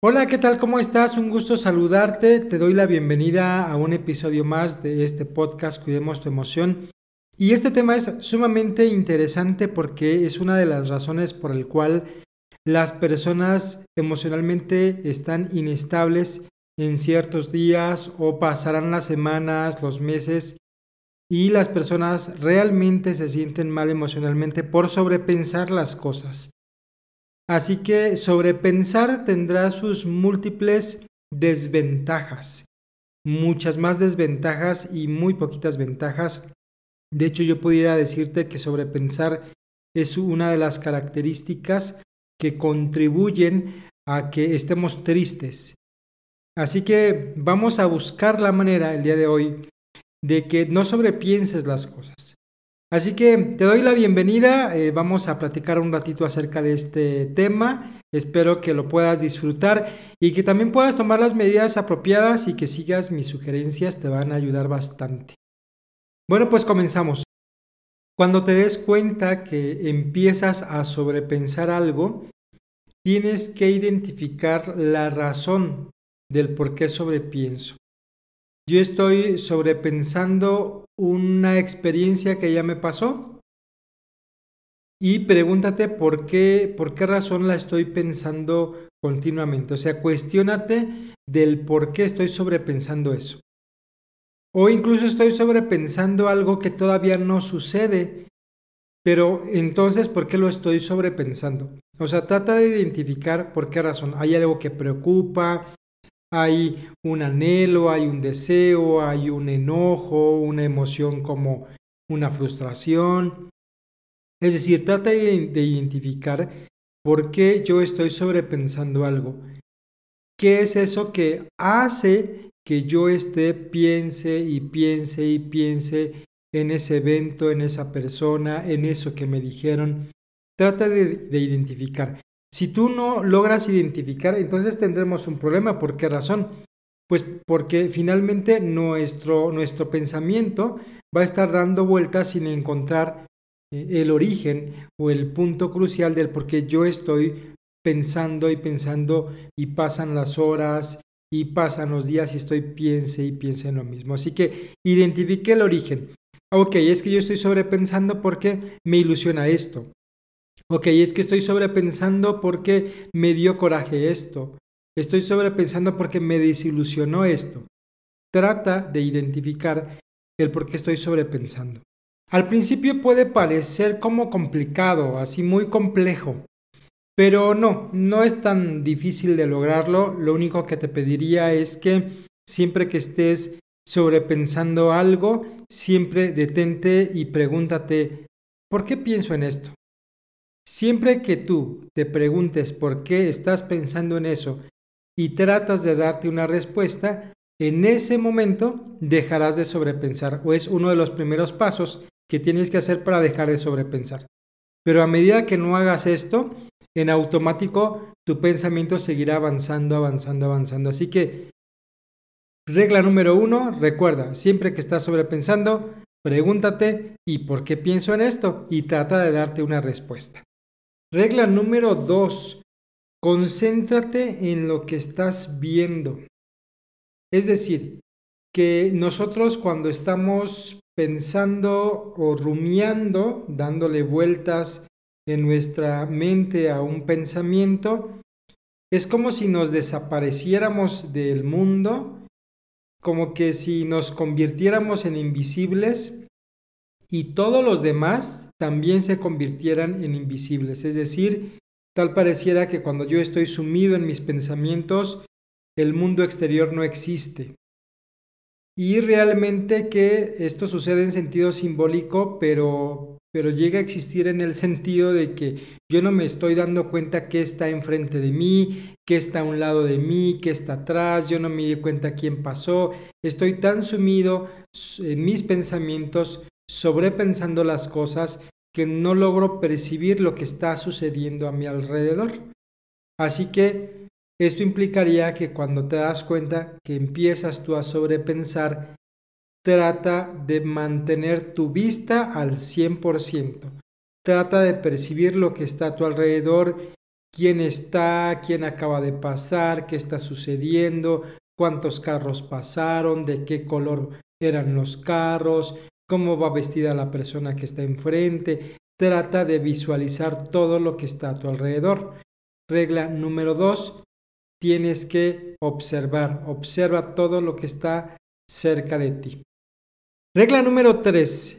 Hola, ¿qué tal? ¿Cómo estás? Un gusto saludarte. Te doy la bienvenida a un episodio más de este podcast Cuidemos tu emoción. Y este tema es sumamente interesante porque es una de las razones por el cual las personas emocionalmente están inestables en ciertos días o pasarán las semanas, los meses y las personas realmente se sienten mal emocionalmente por sobrepensar las cosas. Así que sobrepensar tendrá sus múltiples desventajas, muchas más desventajas y muy poquitas ventajas. De hecho, yo pudiera decirte que sobrepensar es una de las características que contribuyen a que estemos tristes. Así que vamos a buscar la manera el día de hoy de que no sobrepienses las cosas. Así que te doy la bienvenida, eh, vamos a platicar un ratito acerca de este tema, espero que lo puedas disfrutar y que también puedas tomar las medidas apropiadas y que sigas mis sugerencias, te van a ayudar bastante. Bueno, pues comenzamos. Cuando te des cuenta que empiezas a sobrepensar algo, tienes que identificar la razón del por qué sobrepienso. Yo estoy sobrepensando una experiencia que ya me pasó y pregúntate por qué, por qué razón la estoy pensando continuamente. O sea, cuestiónate del por qué estoy sobrepensando eso. O incluso estoy sobrepensando algo que todavía no sucede, pero entonces, ¿por qué lo estoy sobrepensando? O sea, trata de identificar por qué razón. Hay algo que preocupa, hay un anhelo, hay un deseo, hay un enojo, una emoción como una frustración. Es decir, trata de, identificar por qué yo estoy sobrepensando algo. ¿Qué es eso que hace que yo esté piense y piense y piense en ese evento, en esa persona, en eso que me dijeron? Trata de identificar. Si tú no logras identificar, entonces tendremos un problema. ¿Por qué razón? Pues porque finalmente nuestro, nuestro pensamiento va a estar dando vueltas sin encontrar eh, el origen o el punto crucial del por qué yo estoy pensando y pensando y pasan las horas y pasan los días y estoy piense y piense en lo mismo. Así que identifique el origen. Ok, es que yo estoy sobrepensando porque me ilusiona esto. Ok, es que estoy sobrepensando porque me dio coraje esto. Estoy sobrepensando porque me desilusionó esto. Trata de identificar el por qué estoy sobrepensando. Al principio puede parecer como complicado, así muy complejo, pero no, no es tan difícil de lograrlo. Lo único que te pediría es que siempre que estés sobrepensando algo, siempre detente y pregúntate, ¿por qué pienso en esto? Siempre que tú te preguntes por qué estás pensando en eso y tratas de darte una respuesta, en ese momento dejarás de sobrepensar o es uno de los primeros pasos que tienes que hacer para dejar de sobrepensar. Pero a medida que no hagas esto, en automático tu pensamiento seguirá avanzando, avanzando, avanzando. Así que, regla número uno, recuerda, siempre que estás sobrepensando, pregúntate ¿y por qué pienso en esto? y trata de darte una respuesta. Regla número dos, concéntrate en lo que estás viendo. Es decir, que nosotros cuando estamos pensando o rumiando, dándole vueltas en nuestra mente a un pensamiento, es como si nos desapareciéramos del mundo, como que si nos convirtiéramos en invisibles y todos los demás también se convirtieran en invisibles. Es decir, tal pareciera que cuando yo estoy sumido en mis pensamientos, el mundo exterior no existe. Y realmente que esto sucede en sentido simbólico, pero, pero llega a existir en el sentido de que yo no me estoy dando cuenta qué está enfrente de mí, qué está a un lado de mí, qué está atrás, yo no me di cuenta quién pasó, estoy tan sumido en mis pensamientos sobrepensando las cosas que no logro percibir lo que está sucediendo a mi alrededor. Así que esto implicaría que cuando te das cuenta que empiezas tú a sobrepensar, trata de mantener tu vista al 100%. Trata de percibir lo que está a tu alrededor quién está, quién acaba de pasar, qué está sucediendo, cuántos carros pasaron, de qué color eran los carros, cómo va vestida la persona que está enfrente. Trata de visualizar todo lo que está a tu alrededor. Regla número dos, tienes que observar, observa todo lo que está cerca de ti. Regla número tres,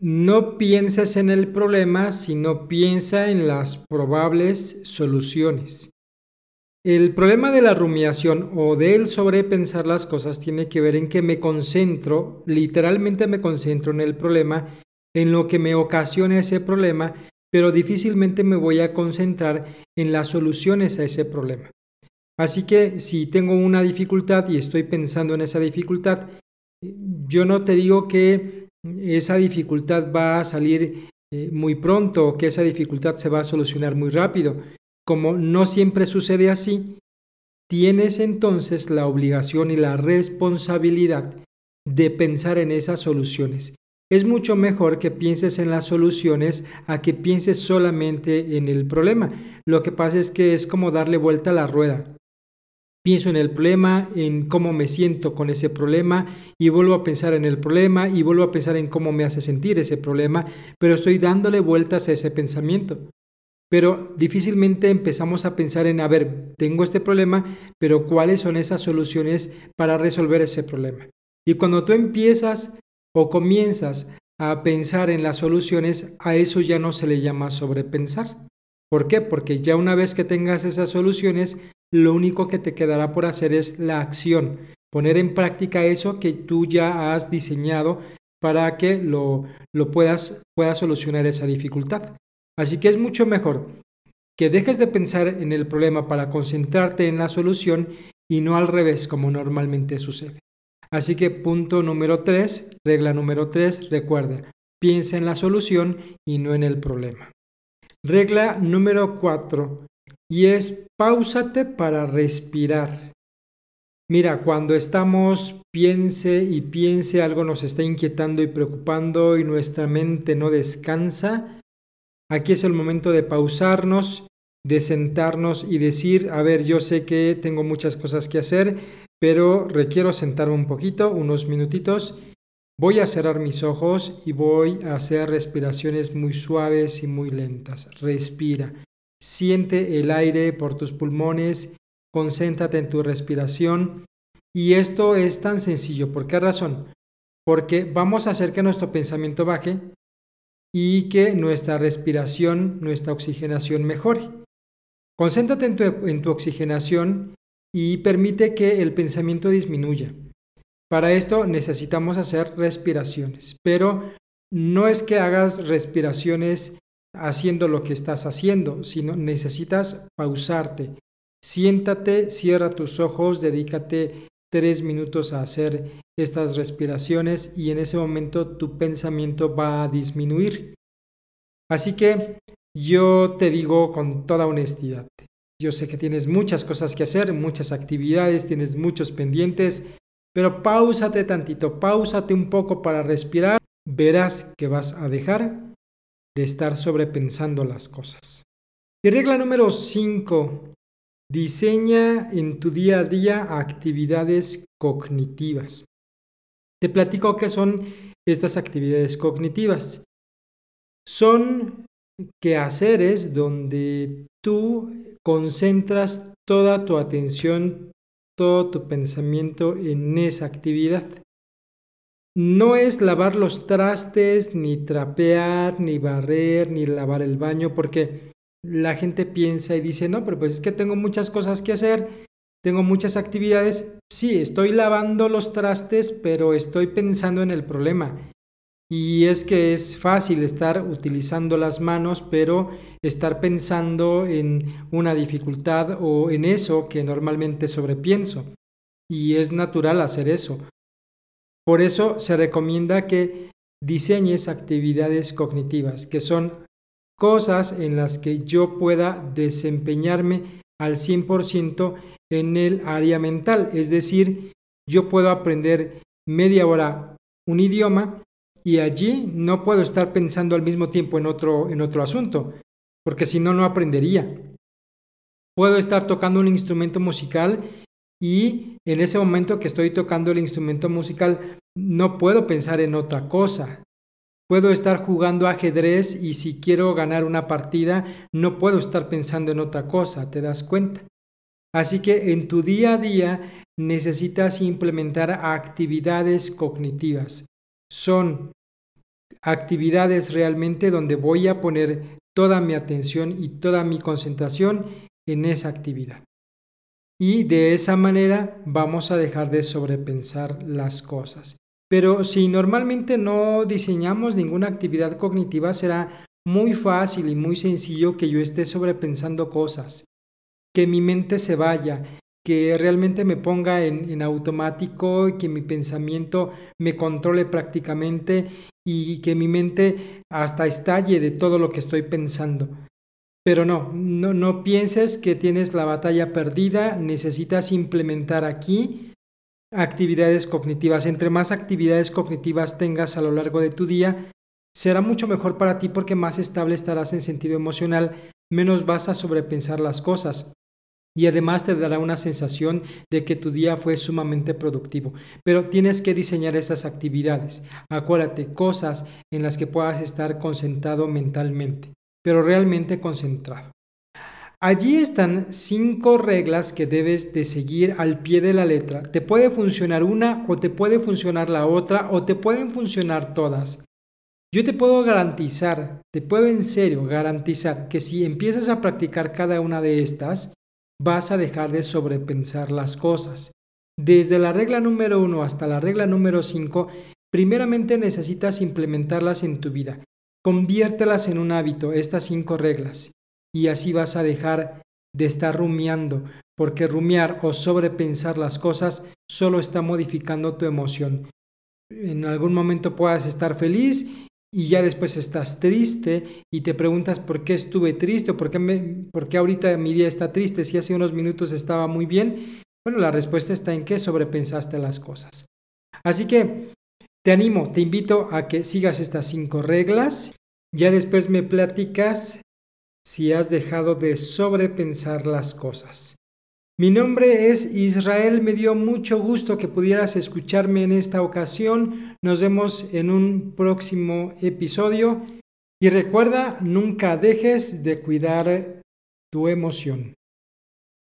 no pienses en el problema, sino piensa en las probables soluciones. El problema de la rumiación o del sobrepensar las cosas tiene que ver en que me concentro, literalmente me concentro en el problema, en lo que me ocasiona ese problema, pero difícilmente me voy a concentrar en las soluciones a ese problema. Así que si tengo una dificultad y estoy pensando en esa dificultad, yo no te digo que esa dificultad va a salir eh, muy pronto o que esa dificultad se va a solucionar muy rápido como no siempre sucede así, tienes entonces la obligación y la responsabilidad de pensar en esas soluciones. Es mucho mejor que pienses en las soluciones a que pienses solamente en el problema. Lo que pasa es que es como darle vuelta a la rueda. Pienso en el problema, en cómo me siento con ese problema y vuelvo a pensar en el problema y vuelvo a pensar en cómo me hace sentir ese problema, pero estoy dándole vueltas a ese pensamiento pero difícilmente empezamos a pensar en, a ver, tengo este problema, pero ¿cuáles son esas soluciones para resolver ese problema? Y cuando tú empiezas o comienzas a pensar en las soluciones, a eso ya no se le llama sobrepensar. ¿Por qué? Porque ya una vez que tengas esas soluciones, lo único que te quedará por hacer es la acción, poner en práctica eso que tú ya has diseñado para que lo, lo puedas, puedas solucionar esa dificultad. Así que es mucho mejor que dejes de pensar en el problema para concentrarte en la solución y no al revés como normalmente sucede. Así que punto número 3, regla número 3, recuerda, piensa en la solución y no en el problema. Regla número 4 y es pausate para respirar. Mira, cuando estamos piense y piense algo nos está inquietando y preocupando y nuestra mente no descansa, Aquí es el momento de pausarnos, de sentarnos y decir, a ver, yo sé que tengo muchas cosas que hacer, pero requiero sentarme un poquito, unos minutitos. Voy a cerrar mis ojos y voy a hacer respiraciones muy suaves y muy lentas. Respira. Siente el aire por tus pulmones, concéntrate en tu respiración. Y esto es tan sencillo. ¿Por qué razón? Porque vamos a hacer que nuestro pensamiento baje, y que nuestra respiración, nuestra oxigenación mejore. Concéntrate en tu, en tu oxigenación y permite que el pensamiento disminuya. Para esto necesitamos hacer respiraciones, pero no es que hagas respiraciones haciendo lo que estás haciendo, sino necesitas pausarte. Siéntate, cierra tus ojos, dedícate tres minutos a hacer estas respiraciones y en ese momento tu pensamiento va a disminuir. Así que yo te digo con toda honestidad, yo sé que tienes muchas cosas que hacer, muchas actividades, tienes muchos pendientes, pero pausate tantito, pausate un poco para respirar, verás que vas a dejar de estar sobrepensando las cosas. Y regla número 5, Diseña en tu día a día actividades cognitivas. Te platico qué son estas actividades cognitivas. Son quehaceres donde tú concentras toda tu atención, todo tu pensamiento en esa actividad. No es lavar los trastes, ni trapear, ni barrer, ni lavar el baño, porque la gente piensa y dice, no, pero pues es que tengo muchas cosas que hacer, tengo muchas actividades. Sí, estoy lavando los trastes, pero estoy pensando en el problema. Y es que es fácil estar utilizando las manos, pero estar pensando en una dificultad o en eso que normalmente sobrepienso. Y es natural hacer eso. Por eso se recomienda que diseñes actividades cognitivas, que son cosas en las que yo pueda desempeñarme al 100% en el área mental. Es decir, yo puedo aprender media hora un idioma y allí no puedo estar pensando al mismo tiempo en otro, en otro asunto, porque si no, no aprendería. Puedo estar tocando un instrumento musical y en ese momento que estoy tocando el instrumento musical no puedo pensar en otra cosa. Puedo estar jugando ajedrez y si quiero ganar una partida no puedo estar pensando en otra cosa, ¿te das cuenta? Así que en tu día a día necesitas implementar actividades cognitivas. Son actividades realmente donde voy a poner toda mi atención y toda mi concentración en esa actividad. Y de esa manera vamos a dejar de sobrepensar las cosas. Pero si normalmente no diseñamos ninguna actividad cognitiva, será muy fácil y muy sencillo que yo esté sobrepensando cosas, que mi mente se vaya, que realmente me ponga en, en automático y que mi pensamiento me controle prácticamente y que mi mente hasta estalle de todo lo que estoy pensando. Pero no, no, no pienses que tienes la batalla perdida, necesitas implementar aquí actividades cognitivas. Entre más actividades cognitivas tengas a lo largo de tu día, será mucho mejor para ti porque más estable estarás en sentido emocional, menos vas a sobrepensar las cosas. Y además te dará una sensación de que tu día fue sumamente productivo. Pero tienes que diseñar estas actividades. Acuérdate, cosas en las que puedas estar concentrado mentalmente pero realmente concentrado. Allí están cinco reglas que debes de seguir al pie de la letra. Te puede funcionar una o te puede funcionar la otra o te pueden funcionar todas. Yo te puedo garantizar, te puedo en serio garantizar que si empiezas a practicar cada una de estas, vas a dejar de sobrepensar las cosas. Desde la regla número uno hasta la regla número cinco, primeramente necesitas implementarlas en tu vida. Conviértelas en un hábito, estas cinco reglas, y así vas a dejar de estar rumiando, porque rumiar o sobrepensar las cosas solo está modificando tu emoción. En algún momento puedas estar feliz y ya después estás triste y te preguntas por qué estuve triste o por qué, me, por qué ahorita mi día está triste si hace unos minutos estaba muy bien. Bueno, la respuesta está en que sobrepensaste las cosas. Así que te animo, te invito a que sigas estas cinco reglas. Ya después me platicas si has dejado de sobrepensar las cosas. Mi nombre es Israel, me dio mucho gusto que pudieras escucharme en esta ocasión. Nos vemos en un próximo episodio y recuerda, nunca dejes de cuidar tu emoción.